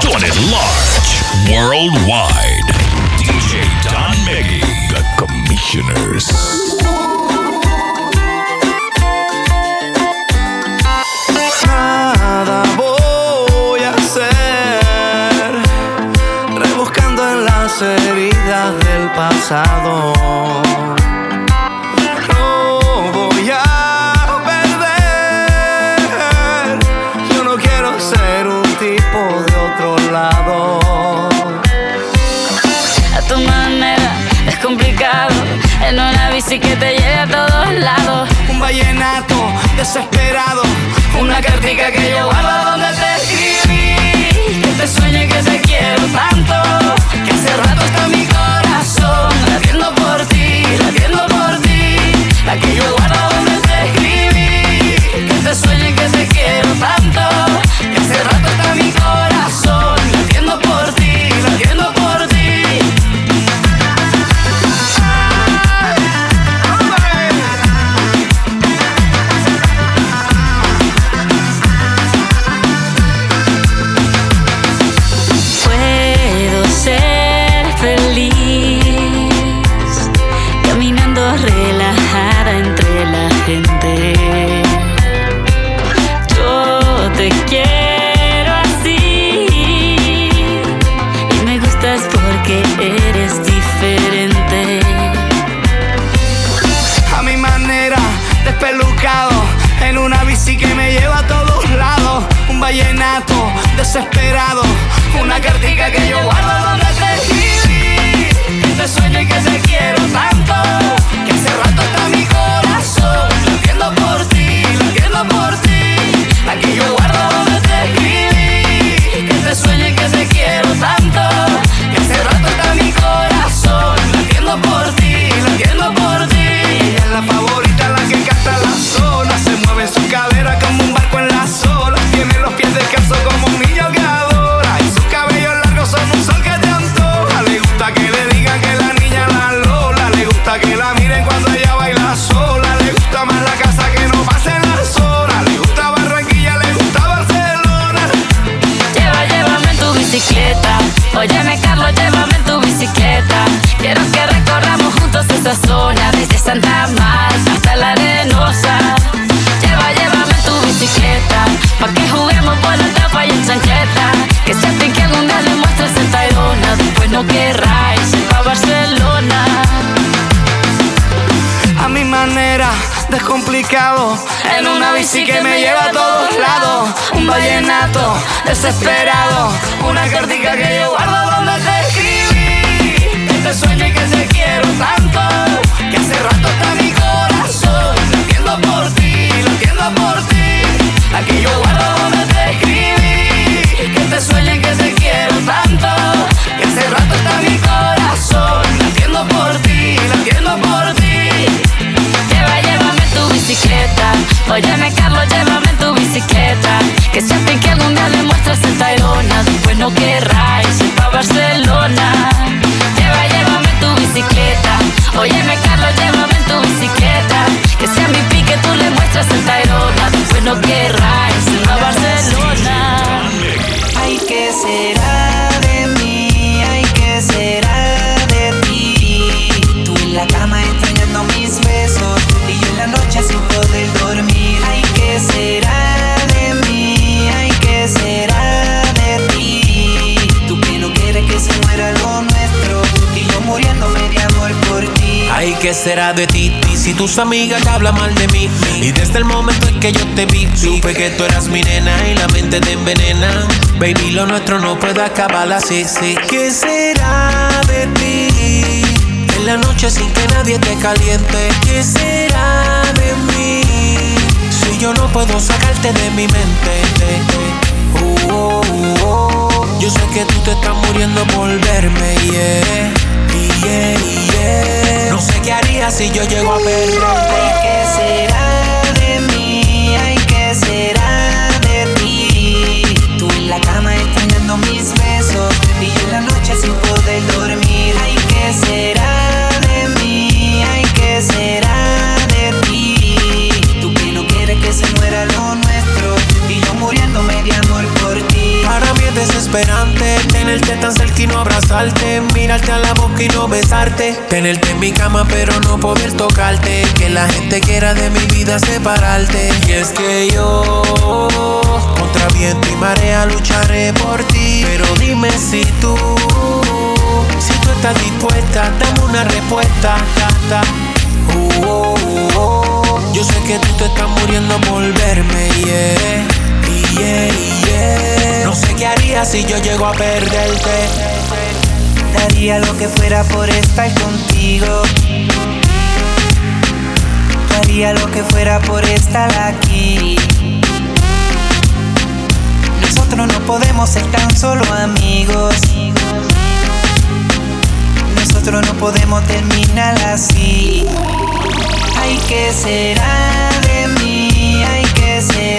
Doing it large, worldwide. DJ Don Meggy, the Commissioners. heridas del pasado. que llevaba donde te escribí. Que te sueñe que te quiero tanto. manera descomplicado. En una bici que me lleva a todos lados. Un vallenato desesperado. Una cartica que yo guardo donde te escribí. Este sueño y que te quiero tanto Que hace rato está mi corazón. Lo entiendo por ti, lo entiendo por ti. Aquí yo Pues óyeme, Carlos, llévame en tu bicicleta. Que siempre que algún día le muestras el Tayrona, después no querrá irse pa' Barcelona. Lleva, llévame en tu bicicleta. Óyeme, Carlos, llévame en tu bicicleta. Que sea mi pique, tú le muestras el Tayrona, después no querrá irse pa' Barcelona. Hay que ser ¿Qué será de ti? Y si tus amigas hablan mal de mí Y desde el momento en que yo te vi Supe que tú eras mi nena y la mente te envenena. Baby, lo nuestro no puede acabar así, sí. ¿Qué será de ti? En la noche sin que nadie te caliente. ¿Qué será de mí? Si yo no puedo sacarte de mi mente. Uh, oh, oh, oh. Yo sé que tú te estás muriendo por verme, yeah. No sé qué haría si yo llego a perderte. ¿Qué será? Tenerte en mi cama pero no poder tocarte. Que la gente quiera de mi vida separarte. Y es que yo, contra viento y marea, lucharé por ti. Pero dime si tú, si tú estás dispuesta, dame una respuesta. Uh, oh, oh. Yo sé que tú te estás muriendo por verme, yeah no sé qué haría si yo llego a perderte. Daría lo que fuera por estar contigo. Daría lo que fuera por estar aquí. Nosotros no podemos ser tan solo amigos. Nosotros no podemos terminar así. Hay que será de mí, hay que será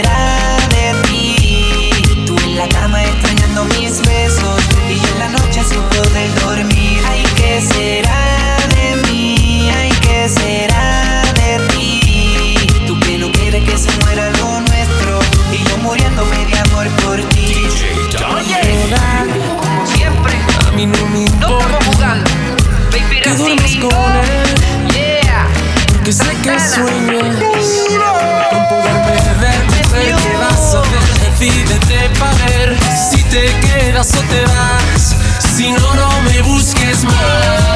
poder dormir. Ay, ¿qué será de mí? Ay, ¿qué será de ti? Tú que no quieres que se muera lo nuestro y yo muriéndome de amor por ti. como siempre, a mí no me importa. No estamos jugando, baby, que duermas con él. Yeah. Porque sé que sueñas con poderme ver, que vas a ver decídete para ver si te quedas o te vas. Si no, no me busques más.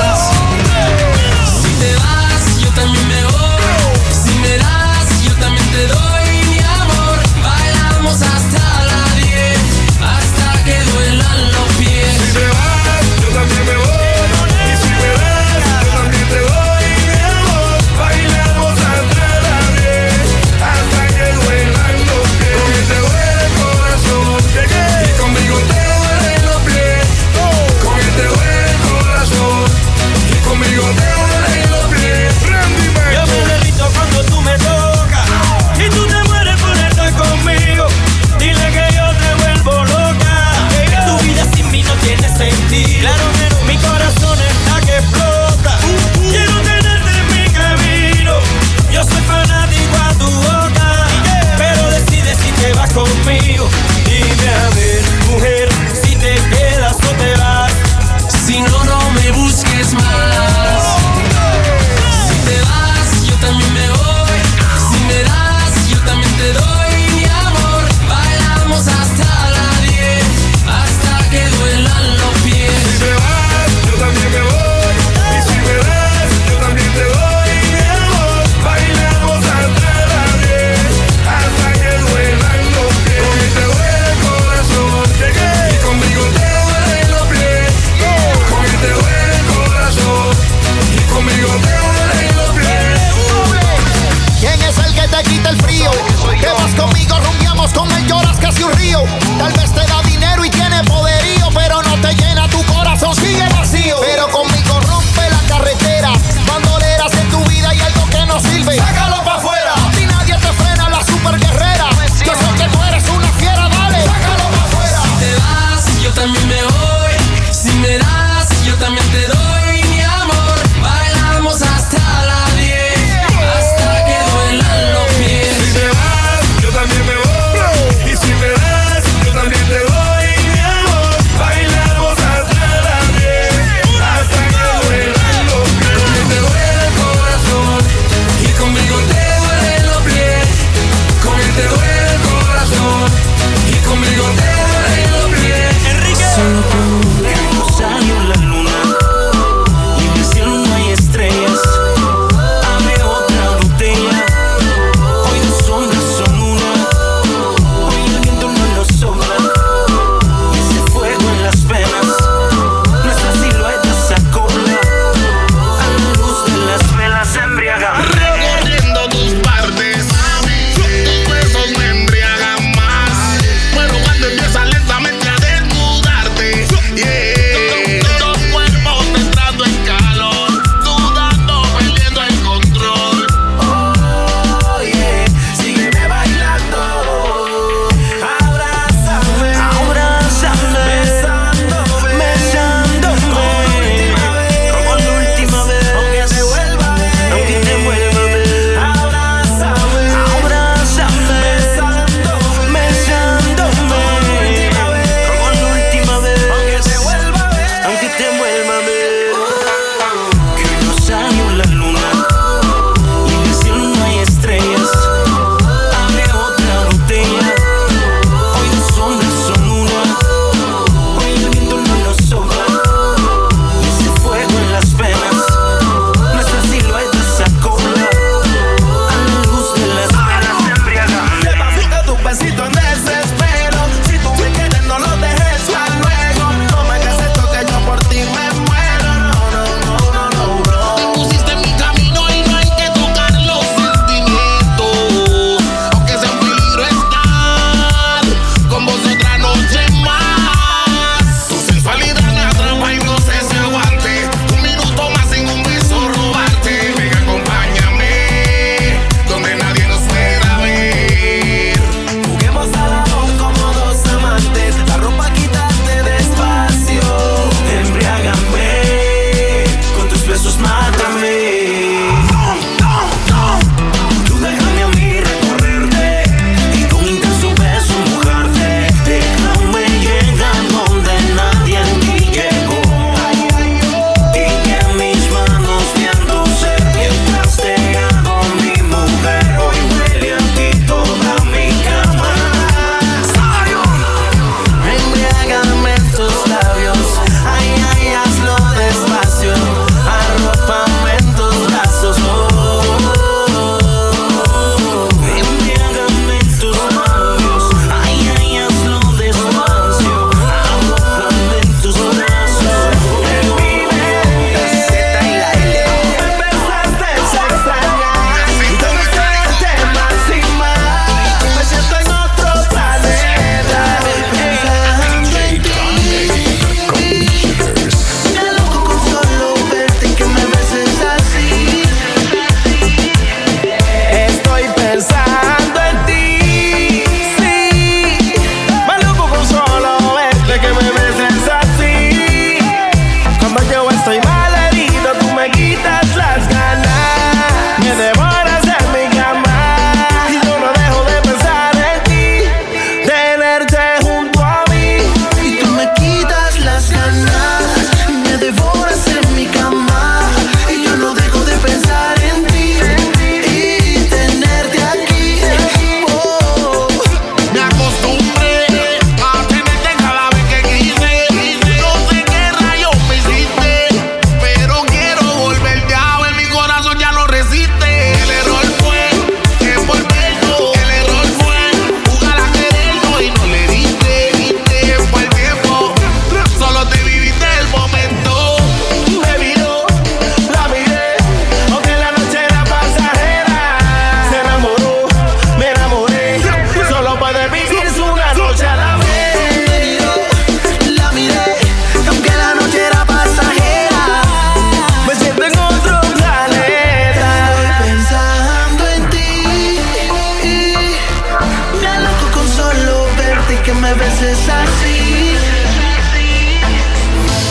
me beses así.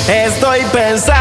Estoy pensando.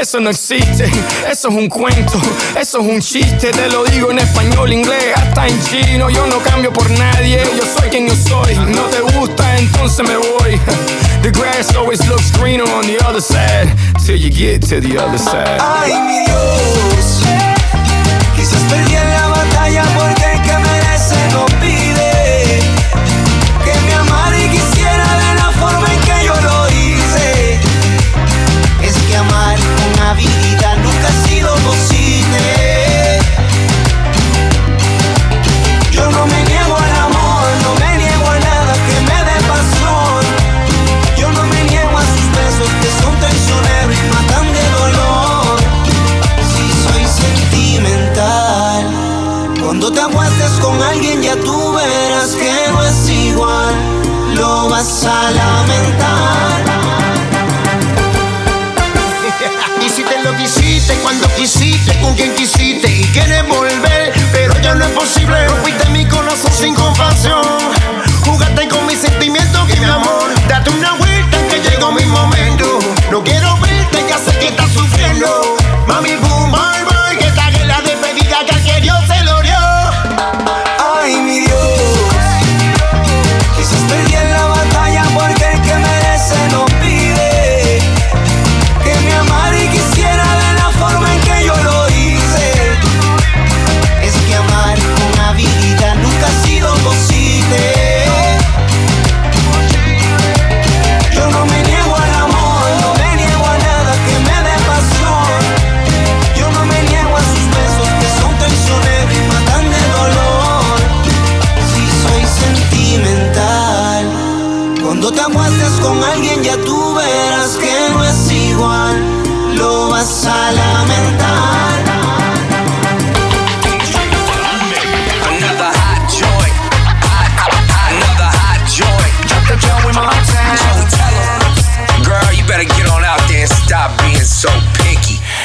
Eso no existe, eso es un cuento, eso es un chiste. Te lo digo en español, inglés, hasta en chino. Yo no cambio por nadie, yo soy quien yo soy. No te gusta, entonces me voy. The grass always looks greener on the other side, till you get to the other side. Ay, mi Dios.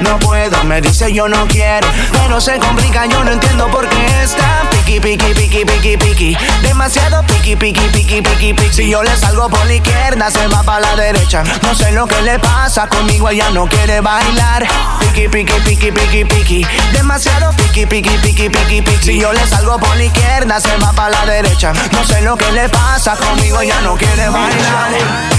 no puedo. Me dice yo no quiero, pero se complica, yo no entiendo por qué está piqui, piqui, piqui, piqui, piqui. Demasiado piqui, piqui, piqui, piqui, piqui. Si yo le salgo por la izquierda, se va para la derecha. No sé lo que le pasa conmigo, ella no quiere bailar. Piqui, piqui, piqui, piqui, piqui. Demasiado piqui, piqui, piqui, piqui, piqui. Si yo le salgo por la izquierda, se va para la derecha. No sé lo que le pasa conmigo, ella no quiere bailar.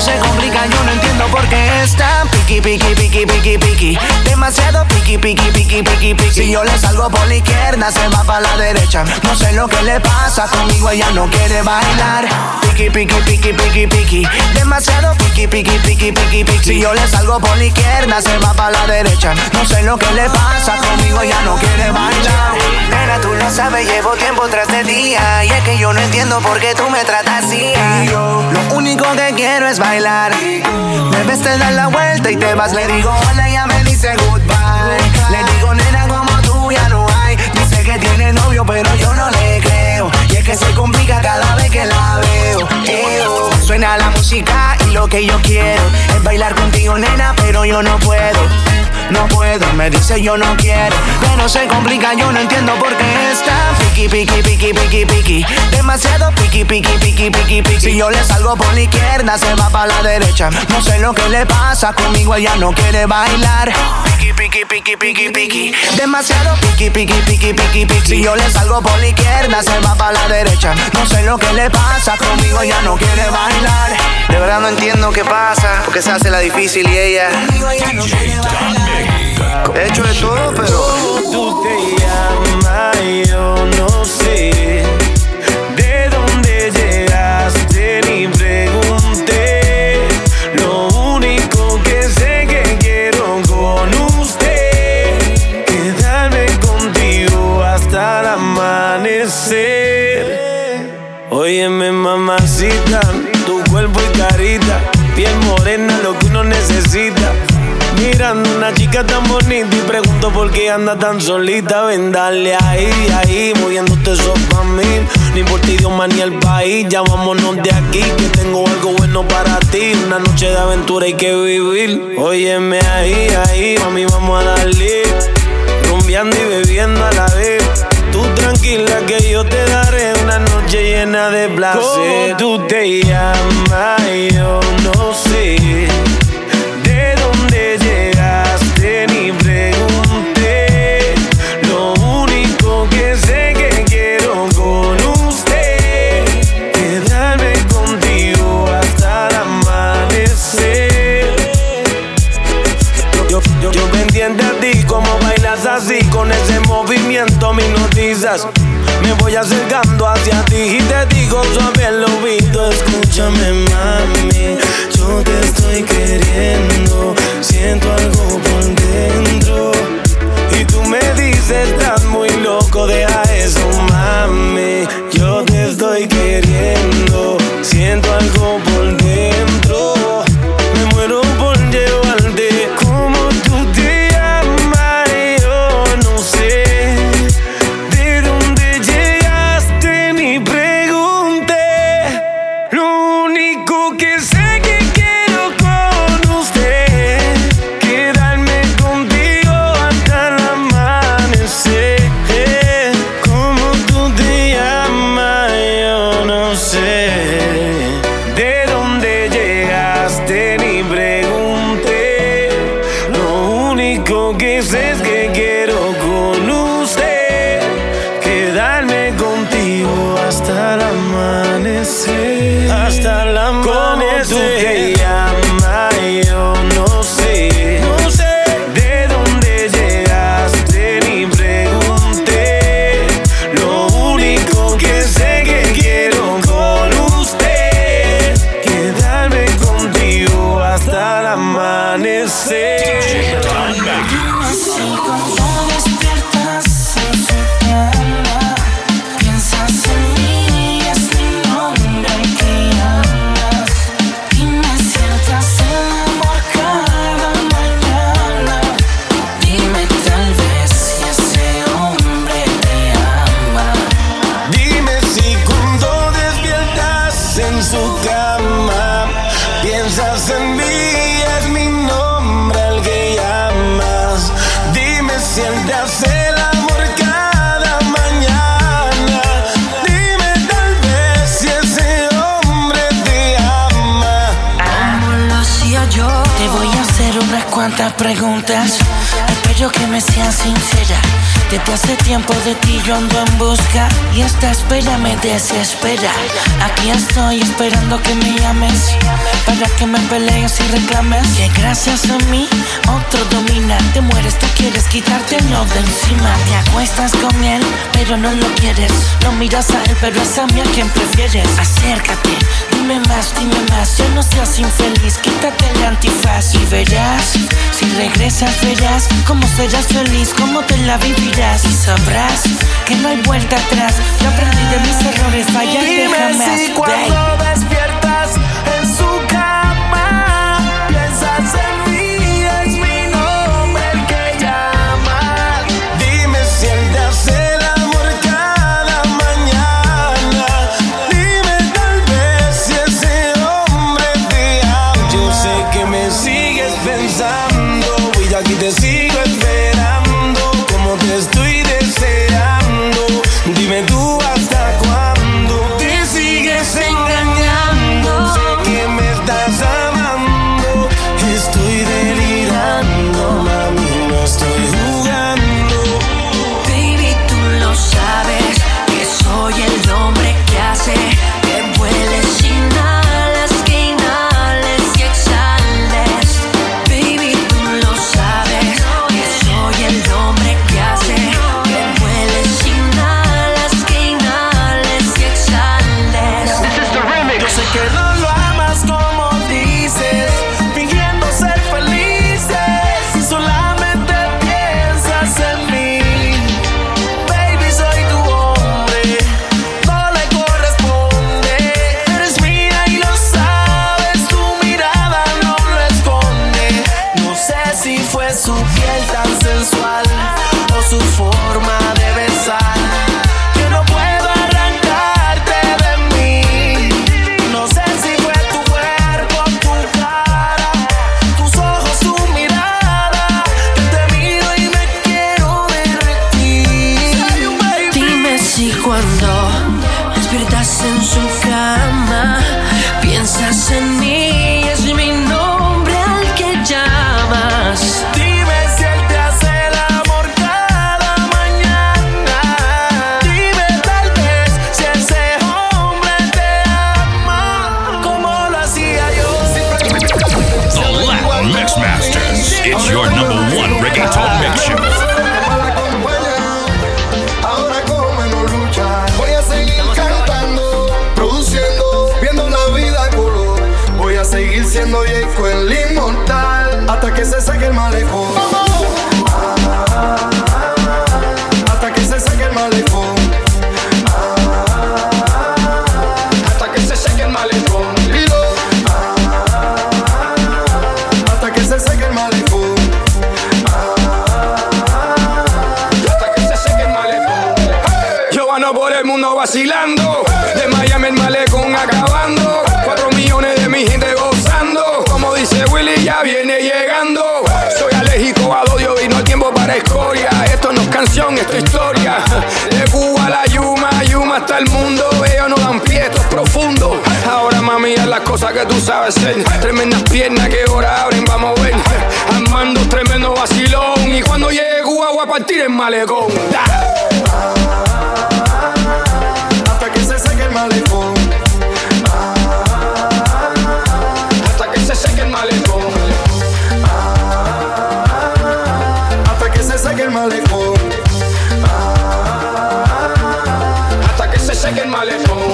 Se complica, yo no entiendo por qué es tan piqui, piqui, piqui, piqui, piqui. Demasiado piqui, piqui, piqui, piqui, piqui. Si yo le salgo por la izquierda, se va para la derecha. No sé lo que le pasa conmigo, ella no quiere bailar. Piqui, piqui, piqui, piqui, piqui. Demasiado piqui, piqui, piqui, piqui, piqui. Si yo le salgo por la izquierda, se va para la derecha. No sé lo que le pasa conmigo, ella no quiere bailar. Nena, tú lo sabes, llevo tiempo tras de día. Y es que yo no entiendo por qué tú me tratas así. Lo único que quiero es bailar. Me ves, te das la vuelta y te vas. Le digo hola, ella me dice goodbye. Le digo nena, como tú ya no hay. Dice que tiene novio, pero yo no le creo. Y es que se complica cada vez que la veo. Eo. Suena la música lo que yo quiero es bailar contigo, nena, pero yo no puedo. No puedo, me dice yo no quiero, pero se complica, yo no entiendo por qué está piqui, piqui, piqui, piqui, piqui. Demasiado piqui, piqui, piqui, piqui, piqui. Si yo le salgo por la izquierda, se va para la derecha. No sé lo que le pasa conmigo, ella no quiere bailar. Piqui, piqui, piqui, piqui, piqui. Demasiado piqui, piqui, piqui, piqui, piqui. Si yo le salgo por la izquierda, se va para la derecha. No sé lo que le pasa conmigo, ella no quiere bailar. De verdad no entiendo qué pasa, porque se hace la difícil y ella. Conmigo ella no quiere bailar. He hecho de todo, pero. ¿Cómo tú te llamas? Yo no sé. ¿De dónde llegaste? Ni pregunté. Lo único que sé que quiero con usted. Quedarme contigo hasta el amanecer. Óyeme, mamacita. Tu cuerpo y carita. Piel morena, lo que uno necesita. Mirando una chica tan bonita y pregunto por qué anda tan solita. Ven, dale ahí, ahí, moviéndote eso pa' mí. Ni por ti, Dios, ni el país. Ya vámonos de aquí, que tengo algo bueno para ti. Una noche de aventura hay que vivir. Óyeme ahí, ahí, mami, vamos a darle. Rumbeando y bebiendo a la vez. Tú tranquila que yo te daré una noche llena de placer. ¿Cómo tú te llamas? Yo no sé. Movimiento me hipnotizas. Me voy acercando hacia ti y te digo suave al oído, escúchame mami, yo te estoy queriendo, siento algo por dentro. Y tú me dices, estás muy loco, deja eso mami, yo te estoy queriendo, siento algo por único que sé es que quiero con usted quedarme contigo hasta el amanecer. Hasta el amanecer. Preguntas. Espero que me seas sincera. Desde hace tiempo de ti yo ando en busca y esta espera me desespera. Aquí estoy esperando que me llames para que me pelees y reclames que gracias a mí otro domina. Te mueres, tú quieres quitártelo de encima. Te acuestas con él, pero no lo quieres. No miras a él, pero es a mí a quien prefieres. Acércate, dime más, dime más. Ya no seas infeliz, quítate el antifaz y verás. Si regresas, verás cómo serás feliz, cómo te la vivirás y sabrás que no hay vuelta atrás. Yo aprendí de mis errores, fallar Dime jamás. si cuando despiertas vacilando. De Miami el malecón acabando. Cuatro millones de mi gente gozando. Como dice Willy, ya viene llegando. Soy alérgico al odio y no hay tiempo para escoria. Esto no es canción, esto es historia. De Cuba a la Yuma, Yuma hasta el mundo. Ellos no dan pie, esto es profundo. Ahora mami, haz las cosas que tú sabes hacer. Tremendas piernas que ahora abren, vamos a ver. Armando tremendo vacilón. Y cuando llegue Cuba voy a partir el malecón. Ah, hasta que se seque el malecón Hasta que se el. Hasta que se el Hasta que se seque el malecón. Ah,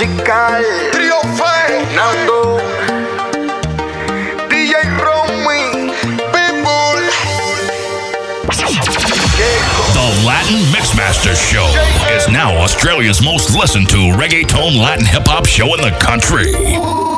musical. Trio Fernando. DJ Romy. People. The Latin Mixmaster Show is now Australia's most listened to reggaeton Latin hip hop show in the country.